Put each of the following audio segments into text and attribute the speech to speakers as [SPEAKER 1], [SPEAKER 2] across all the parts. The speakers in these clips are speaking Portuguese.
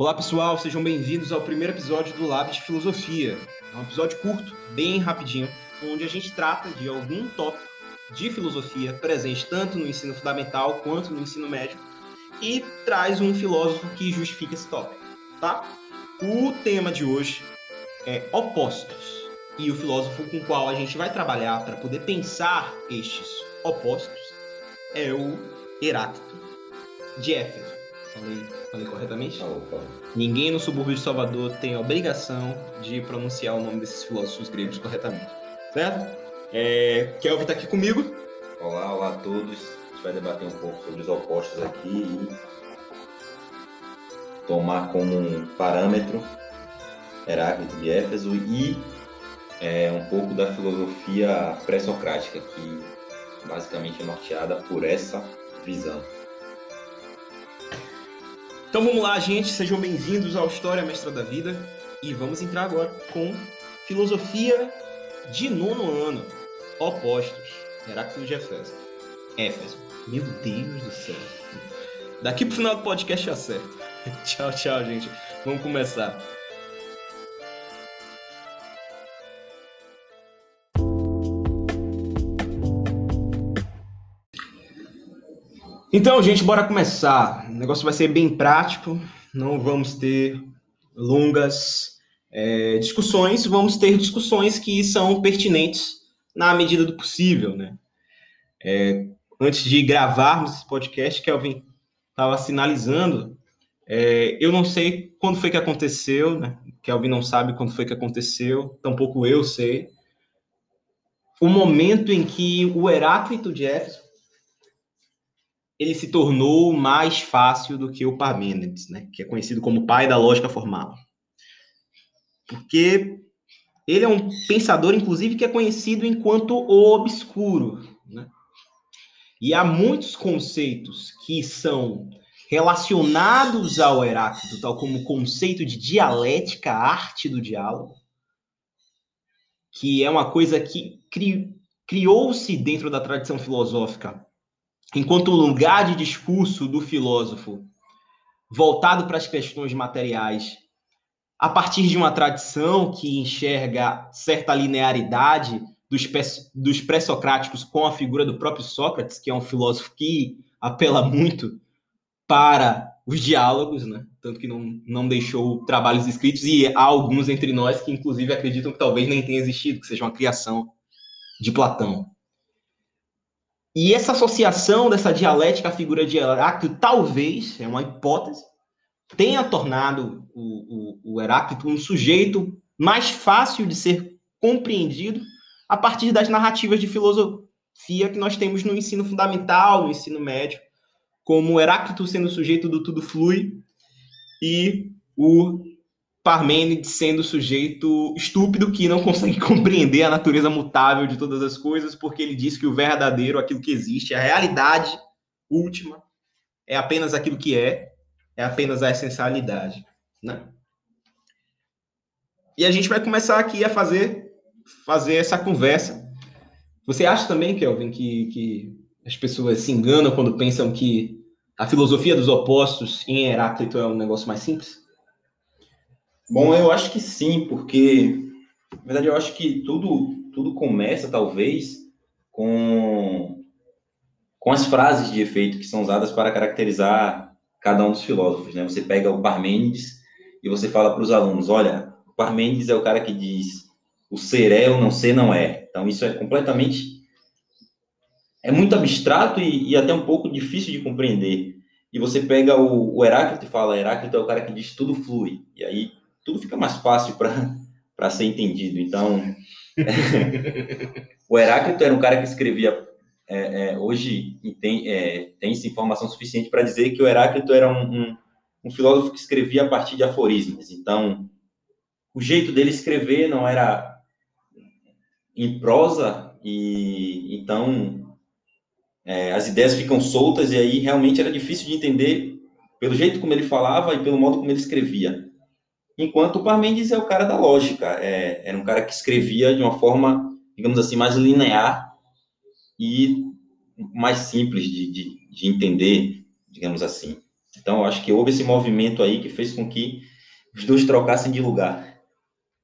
[SPEAKER 1] Olá pessoal, sejam bem-vindos ao primeiro episódio do Lab de Filosofia. É um episódio curto, bem rapidinho, onde a gente trata de algum tópico de filosofia presente tanto no ensino fundamental quanto no ensino médio e traz um filósofo que justifica esse tópico, tá? O tema de hoje é opostos e o filósofo com o qual a gente vai trabalhar para poder pensar estes opostos é o Heráclito de Éfeso. Falei, falei corretamente?
[SPEAKER 2] Falou, falou.
[SPEAKER 1] Ninguém no subúrbio de Salvador tem a obrigação de pronunciar o nome desses filósofos gregos corretamente. Certo? É, Kelvin está aqui comigo.
[SPEAKER 2] Olá, olá a todos. A gente vai debater um pouco sobre os opostos aqui e tomar como um parâmetro Heráclito de Éfeso e é, um pouco da filosofia pré-socrática, que basicamente é norteada por essa visão.
[SPEAKER 1] Então vamos lá, gente. Sejam bem-vindos ao História Mestra da Vida. E vamos entrar agora com Filosofia de nono ano. Opostos. Heráclito de Éfeso. Éfeso. Meu Deus do céu. Daqui pro final do podcast eu acerto. tchau, tchau, gente. Vamos começar. Então, gente, bora começar. O negócio vai ser bem prático, não vamos ter longas é, discussões, vamos ter discussões que são pertinentes na medida do possível, né? É, antes de gravarmos esse podcast, Kelvin estava sinalizando, é, eu não sei quando foi que aconteceu, né? Kelvin não sabe quando foi que aconteceu, tampouco eu sei. O momento em que o Heráclito de Éfeso ele se tornou mais fácil do que o Parmênides, né, que é conhecido como pai da lógica formal. Porque ele é um pensador, inclusive, que é conhecido enquanto o obscuro. Né? E há muitos conceitos que são relacionados ao Heráclito, tal como o conceito de dialética, arte do diálogo, que é uma coisa que cri criou-se dentro da tradição filosófica enquanto lugar de discurso do filósofo voltado para as questões materiais, a partir de uma tradição que enxerga certa linearidade dos, pré-socráticos com a figura do próprio Sócrates, que é um filósofo que apela muito para os diálogos, né? tanto que não, não deixou trabalhos escritos, e há alguns entre nós que, inclusive, acreditam que talvez nem tenha existido, que seja uma criação de Platão. E essa associação dessa dialética à figura de Heráclito, talvez, é uma hipótese, tenha tornado o, o, o Heráclito um sujeito mais fácil de ser compreendido a partir das narrativas de filosofia que nós temos no ensino fundamental, no ensino médio, como Heráclito sendo sujeito do tudo flui e o Parmênides sendo sujeito estúpido que não consegue compreender a natureza mutável de todas as coisas, porque ele diz que o verdadeiro, aquilo que existe, a realidade última, é apenas aquilo que é, é apenas a essencialidade, né? E a gente vai começar aqui a fazer fazer essa conversa. Você acha também, Kelvin, que, que as pessoas se enganam quando pensam que a filosofia dos opostos em Heráclito é um negócio mais simples?
[SPEAKER 2] Bom, eu acho que sim, porque, na verdade, eu acho que tudo, tudo começa, talvez, com, com as frases de efeito que são usadas para caracterizar cada um dos filósofos. Né? Você pega o Parmênides e você fala para os alunos: olha, o Parmênides é o cara que diz o ser é, o não ser não é. Então, isso é completamente. É muito abstrato e, e até um pouco difícil de compreender. E você pega o, o Heráclito e fala: Heráclito é o cara que diz tudo flui. E aí tudo fica mais fácil para ser entendido. Então, o Heráclito era um cara que escrevia. É, é, hoje tem, é, tem informação suficiente para dizer que o Heráclito era um, um, um, filósofo que escrevia a partir de aforismos. Então, o jeito dele escrever não era em prosa, e então é, as ideias ficam soltas, e aí realmente era difícil de entender pelo jeito como ele falava e pelo modo como ele escrevia. Enquanto o Parmênides é o cara da lógica, é, era um cara que escrevia de uma forma, digamos assim, mais linear e mais simples de, de, de entender, digamos assim. Então, eu acho que houve esse movimento aí que fez com que os dois trocassem de lugar.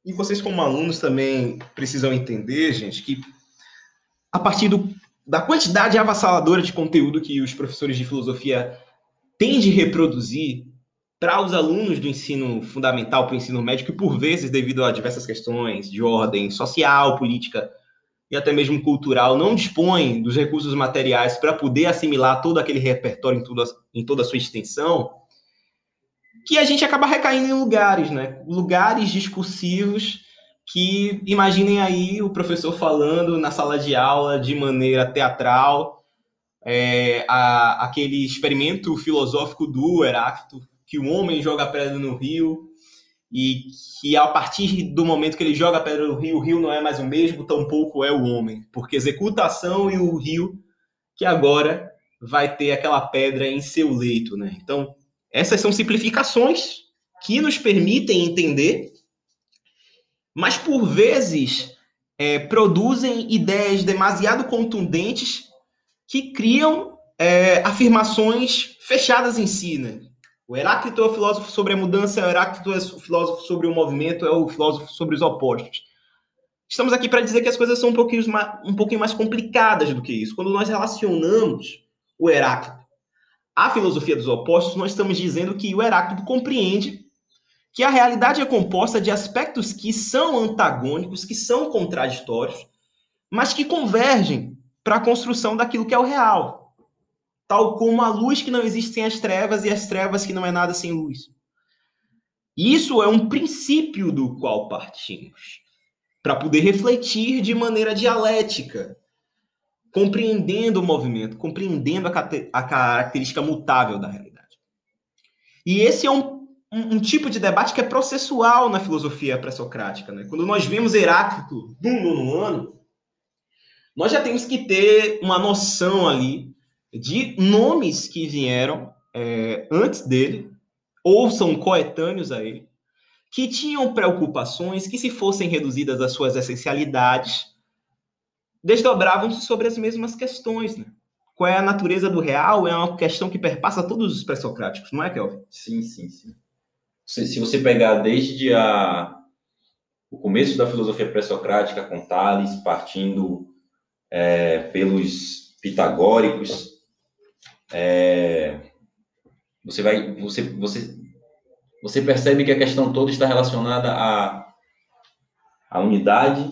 [SPEAKER 1] E vocês, como alunos, também precisam entender, gente, que a partir do, da quantidade avassaladora de conteúdo que os professores de filosofia têm de reproduzir para os alunos do ensino fundamental para o ensino médio, que por vezes, devido a diversas questões de ordem social, política e até mesmo cultural, não dispõem dos recursos materiais para poder assimilar todo aquele repertório em, tudo, em toda a sua extensão, que a gente acaba recaindo em lugares, né? Lugares discursivos que imaginem aí o professor falando na sala de aula de maneira teatral, é, a, aquele experimento filosófico do Heráclito, que o homem joga pedra no rio e que a partir do momento que ele joga pedra no rio, o rio não é mais o mesmo, tampouco é o homem, porque executa a ação e o rio que agora vai ter aquela pedra em seu leito, né? Então, essas são simplificações que nos permitem entender, mas por vezes é, produzem ideias demasiado contundentes que criam é, afirmações fechadas em si, né? O Heráclito é o filósofo sobre a mudança, o Heráclito é o filósofo sobre o movimento, é o filósofo sobre os opostos. Estamos aqui para dizer que as coisas são um pouquinho, mais, um pouquinho mais complicadas do que isso. Quando nós relacionamos o Heráclito à filosofia dos opostos, nós estamos dizendo que o Heráclito compreende que a realidade é composta de aspectos que são antagônicos, que são contraditórios, mas que convergem para a construção daquilo que é o real tal como a luz que não existe sem as trevas e as trevas que não é nada sem luz. Isso é um princípio do qual partimos, para poder refletir de maneira dialética, compreendendo o movimento, compreendendo a, a característica mutável da realidade. E esse é um, um, um, tipo de debate que é processual na filosofia pré-socrática. Né? Quando nós vemos Heráclito no nono ano, nós já temos que ter uma noção ali de nomes que vieram é, antes dele, ou são coetâneos a ele, que tinham preocupações que, se fossem reduzidas às suas essencialidades, desdobravam-se sobre as mesmas questões. Né? Qual é a natureza do real? É uma questão que perpassa todos os pré-socráticos, não é, Kelvin?
[SPEAKER 2] Sim, sim, sim. Se, se você pegar desde a, o começo da filosofia pré-socrática, com Tales, partindo é, pelos pitagóricos, é, você vai, você, você, você percebe que a questão toda está relacionada à, à unidade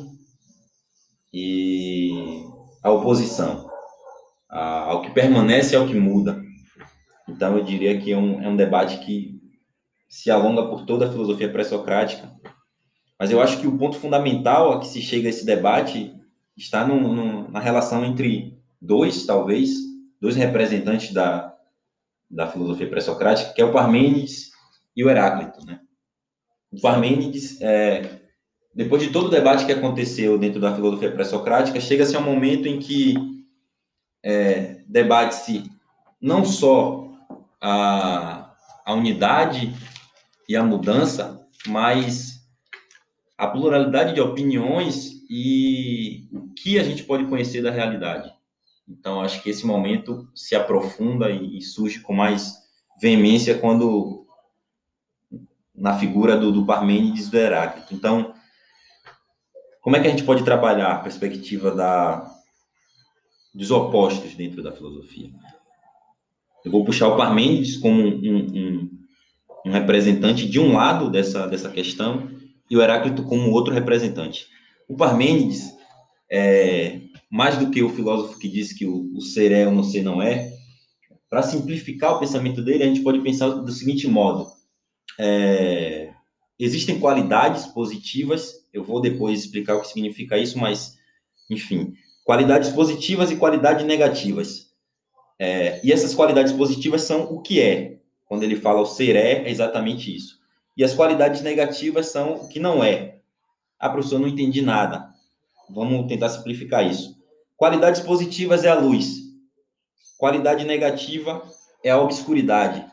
[SPEAKER 2] e à oposição, à, ao que permanece e ao que muda. Então, eu diria que é um, é um debate que se alonga por toda a filosofia pré-socrática. Mas eu acho que o ponto fundamental a que se chega a esse debate está no, no, na relação entre dois, talvez, dois representantes da, da filosofia pré-socrática, que é o Parmênides e o Heráclito. Né? O Parmênides, é, depois de todo o debate que aconteceu dentro da filosofia pré-socrática, chega-se a um momento em que é, debate-se não só a, a unidade e a mudança, mas a pluralidade de opiniões e o que a gente pode conhecer da realidade. Então, acho que esse momento se aprofunda e, e surge com mais veemência quando na figura do, do Parmênides do Heráclito. Então, como é que a gente pode trabalhar a perspectiva da, dos opostos dentro da filosofia? Eu vou puxar o Parmênides como um, um, um representante de um lado dessa, dessa questão e o Heráclito como outro representante. O Parmênides é, mais do que o filósofo que diz que o, o ser é ou não ser não é, para simplificar o pensamento dele, a gente pode pensar do seguinte modo: é, existem qualidades positivas, eu vou depois explicar o que significa isso, mas, enfim, qualidades positivas e qualidades negativas. É, e essas qualidades positivas são o que é. Quando ele fala o ser é, é exatamente isso. E as qualidades negativas são o que não é. Ah, professor, não entendi nada. Vamos tentar simplificar isso. Qualidades positivas é a luz. Qualidade negativa é a obscuridade.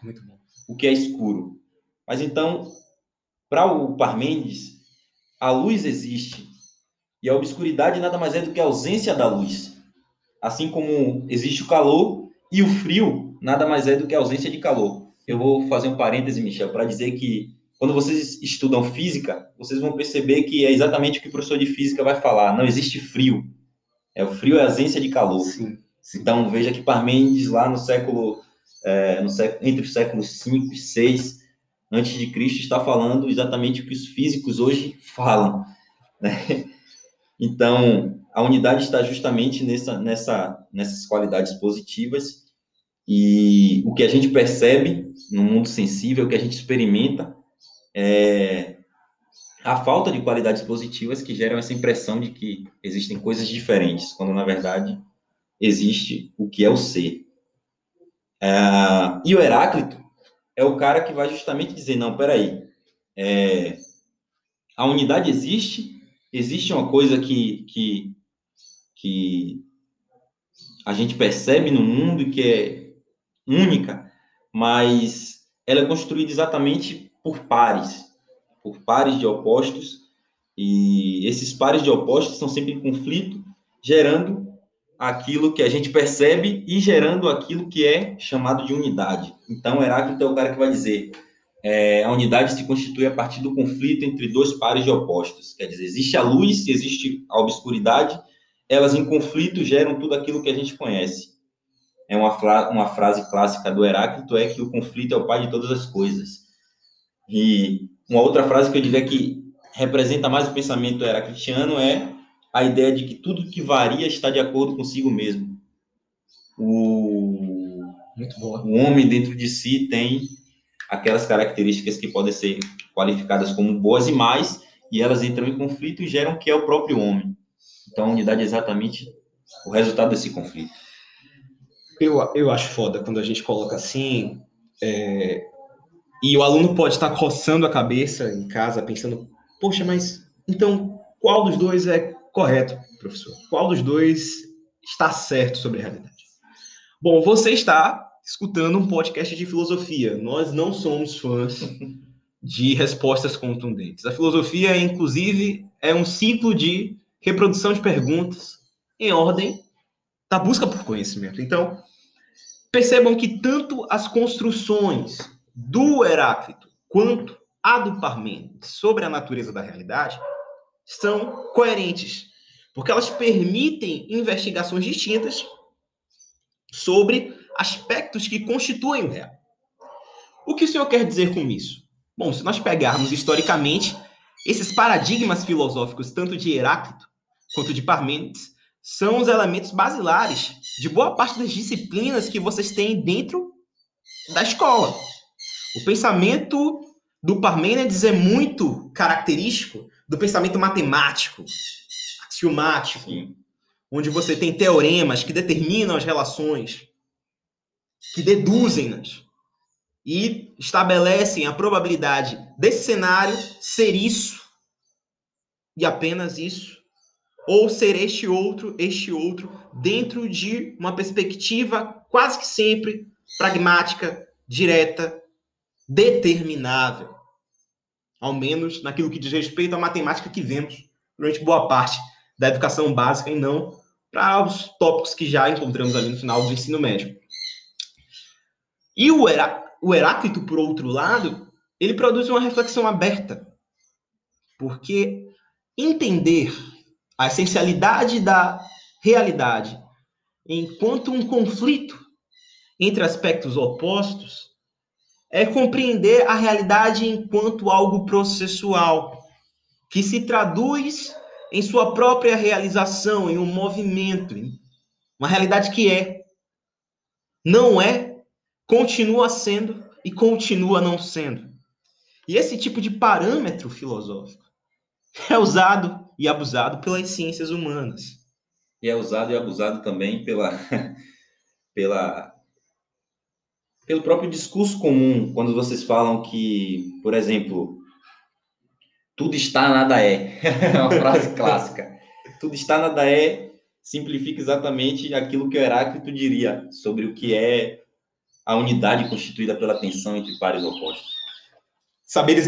[SPEAKER 2] O que é escuro. Mas então, para o Parmênides, a luz existe. E a obscuridade nada mais é do que a ausência da luz. Assim como existe o calor e o frio nada mais é do que a ausência de calor. eu vou fazer um parêntese, Michel, para dizer que quando vocês estudam física, vocês vão perceber que é exatamente o que o professor de física vai falar. Não existe frio. É o frio é a ausência de calor. Sim. Então veja que Parmênides lá no século, é, no século entre os séculos 5 e 6 antes de Cristo está falando exatamente o que os físicos hoje falam, né? Então a unidade está justamente nessa, nessa, nessas qualidades positivas e o que a gente percebe no mundo sensível, o que a gente experimenta, é a falta de qualidades positivas que geram essa impressão de que existem coisas diferentes, quando na verdade existe o que é o ser. É, e o Heráclito é o cara que vai justamente dizer: não, peraí, é, a unidade existe, existe uma coisa que, que, que a gente percebe no mundo e que é única, mas ela é construída exatamente por pares, por pares de opostos, e esses pares de opostos estão sempre em conflito, gerando aquilo que a gente percebe e gerando aquilo que é chamado de unidade. Então, Heráclito é o cara que vai dizer: é, a unidade se constitui a partir do conflito entre dois pares de opostos. Quer dizer, existe a luz, existe a obscuridade, elas em conflito geram tudo aquilo que a gente conhece. É uma, uma frase clássica do Heráclito é que o conflito é o pai de todas as coisas. E uma outra frase que eu diria que representa mais o pensamento heraclitiano é a ideia de que tudo que varia está de acordo consigo mesmo. O, o homem dentro de si tem aquelas características que podem ser qualificadas como boas e mais, e elas entram em conflito e geram o que é o próprio homem. Então, a unidade é exatamente o resultado desse conflito.
[SPEAKER 1] Eu, eu acho foda quando a gente coloca assim, é, e o aluno pode estar coçando a cabeça em casa, pensando, poxa, mas então qual dos dois é correto, professor? Qual dos dois está certo sobre a realidade? Bom, você está escutando um podcast de filosofia. Nós não somos fãs de respostas contundentes. A filosofia, inclusive, é um ciclo de reprodução de perguntas em ordem da busca por conhecimento. Então, percebam que tanto as construções do Heráclito quanto a do Parmênides sobre a natureza da realidade são coerentes, porque elas permitem investigações distintas sobre aspectos que constituem o real. O que o senhor quer dizer com isso? Bom, se nós pegarmos historicamente, esses paradigmas filosóficos, tanto de Heráclito quanto de Parmênides, são os elementos basilares de boa parte das disciplinas que vocês têm dentro da escola. O pensamento do Parmênides é muito característico do pensamento matemático, axiomático, Sim. onde você tem teoremas que determinam as relações, que deduzem-nas e estabelecem a probabilidade desse cenário ser isso e apenas isso, ou ser este outro, este outro, dentro de uma perspectiva quase que sempre pragmática, direta, determinável. Ao menos naquilo que diz respeito à matemática que vemos durante boa parte da educação básica e não para os tópicos que já encontramos ali no final do ensino médio. E o, Herá o Heráclito, por outro lado, ele produz uma reflexão aberta, porque entender a essencialidade da realidade enquanto um conflito entre aspectos opostos é compreender a realidade enquanto algo processual, que se traduz em sua própria realização, em um movimento, uma realidade que é, não é, continua sendo e continua não sendo. E esse tipo de parâmetro filosófico é usado e abusado pelas ciências humanas.
[SPEAKER 2] E é usado e abusado também pela, pela pelo próprio discurso comum, quando vocês falam que, por exemplo, tudo está, nada é. é uma frase clássica. Tudo está, nada é, simplifica exatamente aquilo que o Heráclito diria sobre o que é a unidade constituída pela tensão entre pares opostos.
[SPEAKER 1] Saberes